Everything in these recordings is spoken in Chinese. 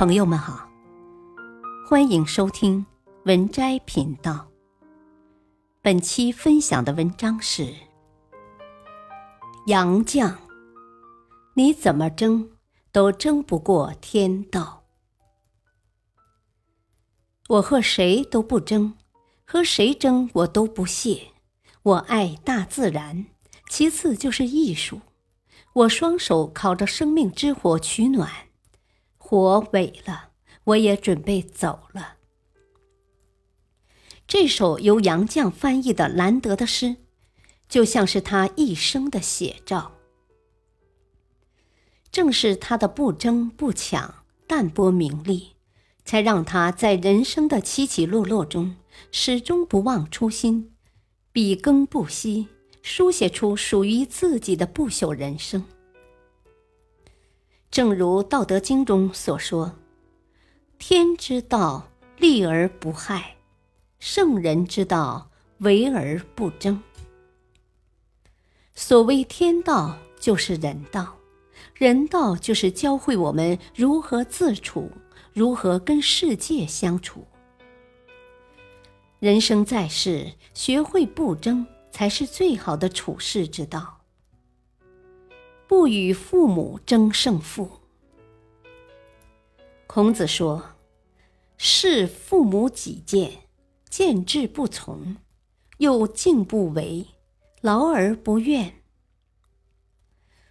朋友们好，欢迎收听文摘频道。本期分享的文章是《杨绛》，你怎么争都争不过天道。我和谁都不争，和谁争我都不屑。我爱大自然，其次就是艺术。我双手烤着生命之火取暖，火萎了，我也准备走了。这首由杨绛翻译的兰德的诗，就像是他一生的写照。正是他的不争不抢、淡泊名利，才让他在人生的起起落落中，始终不忘初心，笔耕不息。书写出属于自己的不朽人生。正如《道德经》中所说：“天之道，利而不害；圣人之道，为而不争。”所谓天道，就是人道；人道，就是教会我们如何自处，如何跟世界相处。人生在世，学会不争。才是最好的处世之道。不与父母争胜负。孔子说：“视父母己见，见志不从，又敬不为，劳而不怨。”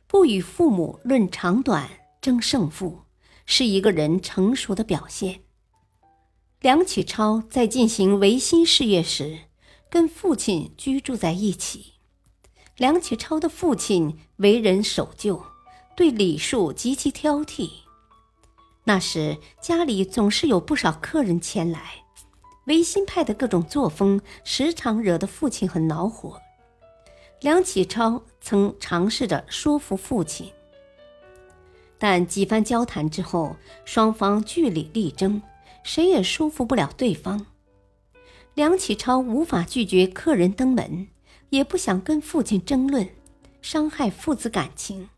不与父母论长短、争胜负，是一个人成熟的表现。梁启超在进行维新事业时。跟父亲居住在一起。梁启超的父亲为人守旧，对礼数极其挑剔。那时家里总是有不少客人前来，维新派的各种作风时常惹得父亲很恼火。梁启超曾尝试着说服父亲，但几番交谈之后，双方据理力争，谁也说服不了对方。梁启超无法拒绝客人登门，也不想跟父亲争论，伤害父子感情，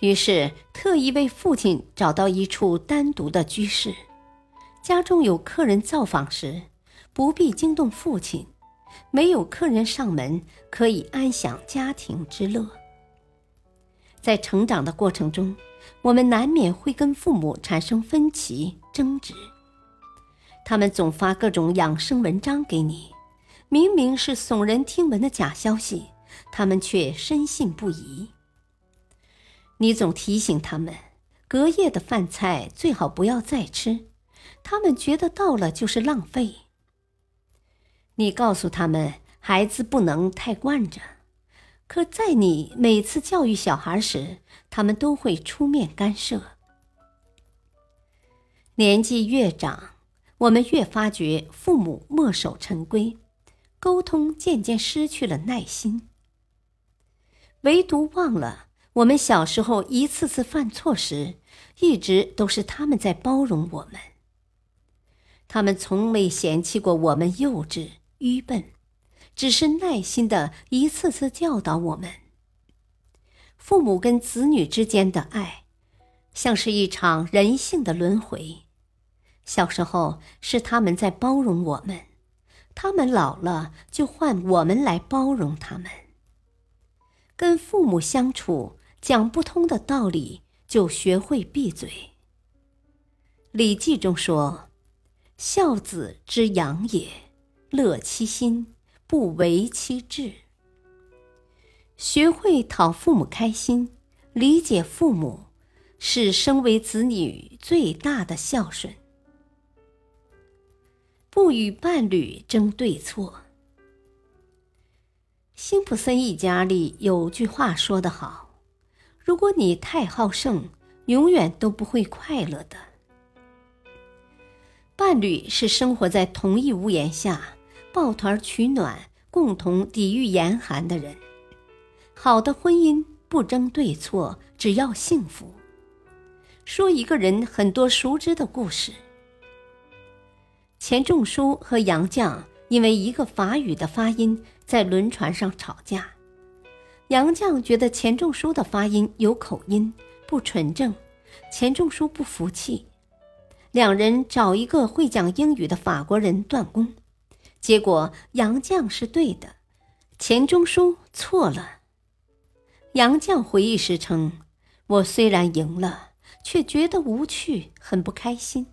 于是特意为父亲找到一处单独的居室。家中有客人造访时，不必惊动父亲；没有客人上门，可以安享家庭之乐。在成长的过程中，我们难免会跟父母产生分歧、争执。他们总发各种养生文章给你，明明是耸人听闻的假消息，他们却深信不疑。你总提醒他们，隔夜的饭菜最好不要再吃，他们觉得到了就是浪费。你告诉他们，孩子不能太惯着，可在你每次教育小孩时，他们都会出面干涉。年纪越长。我们越发觉父母墨守成规，沟通渐渐失去了耐心。唯独忘了，我们小时候一次次犯错时，一直都是他们在包容我们。他们从未嫌弃过我们幼稚愚笨，只是耐心的一次次教导我们。父母跟子女之间的爱，像是一场人性的轮回。小时候是他们在包容我们，他们老了就换我们来包容他们。跟父母相处，讲不通的道理就学会闭嘴。《礼记》中说：“孝子之养也，乐其心，不为其志。”学会讨父母开心，理解父母，是身为子女最大的孝顺。不与伴侣争对错。辛普森一家里有句话说得好：“如果你太好胜，永远都不会快乐的。”伴侣是生活在同一屋檐下，抱团取暖，共同抵御严寒的人。好的婚姻不争对错，只要幸福。说一个人很多熟知的故事。钱钟书和杨绛因为一个法语的发音在轮船上吵架，杨绛觉得钱钟书的发音有口音不纯正，钱钟书不服气，两人找一个会讲英语的法国人断供，结果杨绛是对的，钱钟书错了。杨绛回忆时称：“我虽然赢了，却觉得无趣，很不开心。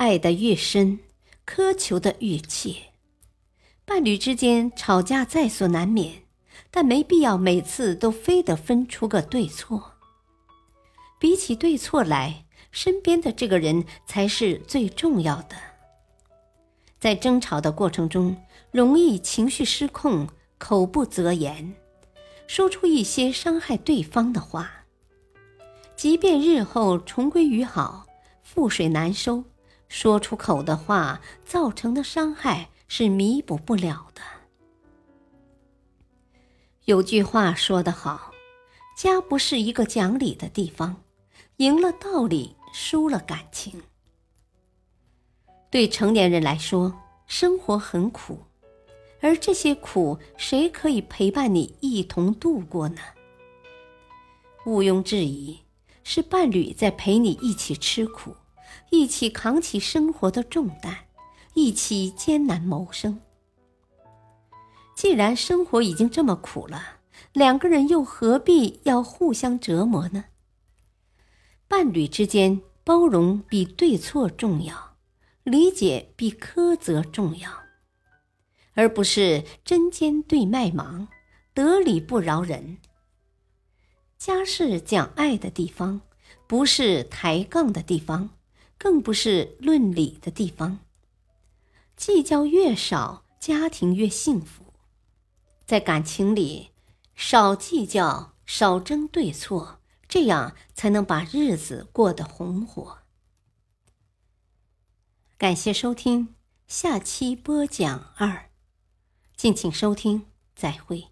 爱得越深，苛求的越切。伴侣之间吵架在所难免，但没必要每次都非得分出个对错。比起对错来，身边的这个人才是最重要的。在争吵的过程中，容易情绪失控，口不择言，说出一些伤害对方的话。即便日后重归于好，覆水难收，说出口的话造成的伤害。是弥补不了的。有句话说得好，家不是一个讲理的地方，赢了道理，输了感情。对成年人来说，生活很苦，而这些苦，谁可以陪伴你一同度过呢？毋庸置疑，是伴侣在陪你一起吃苦，一起扛起生活的重担。一起艰难谋生。既然生活已经这么苦了，两个人又何必要互相折磨呢？伴侣之间，包容比对错重要，理解比苛责重要，而不是针尖对麦芒，得理不饶人。家是讲爱的地方，不是抬杠的地方，更不是论理的地方。计较越少，家庭越幸福。在感情里，少计较，少争对错，这样才能把日子过得红火。感谢收听，下期播讲二，敬请收听，再会。